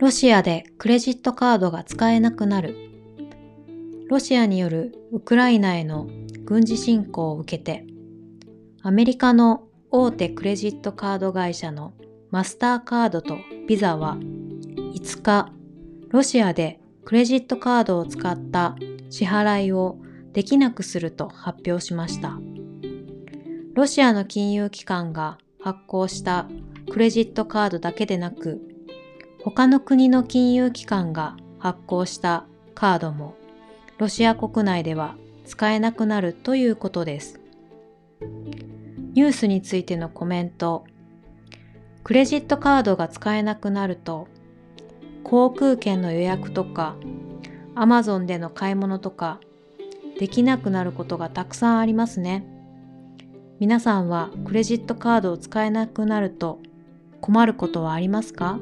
ロシアでクレジットカードが使えなくなる。ロシアによるウクライナへの軍事侵攻を受けて、アメリカの大手クレジットカード会社のマスターカードとビザは5日、ロシアでクレジットカードを使った支払いをできなくすると発表しました。ロシアの金融機関が発行したクレジットカードだけでなく、他の国の金融機関が発行したカードもロシア国内では使えなくなるということです。ニュースについてのコメント。クレジットカードが使えなくなると、航空券の予約とか、アマゾンでの買い物とか、できなくなることがたくさんありますね。皆さんはクレジットカードを使えなくなると困ることはありますか？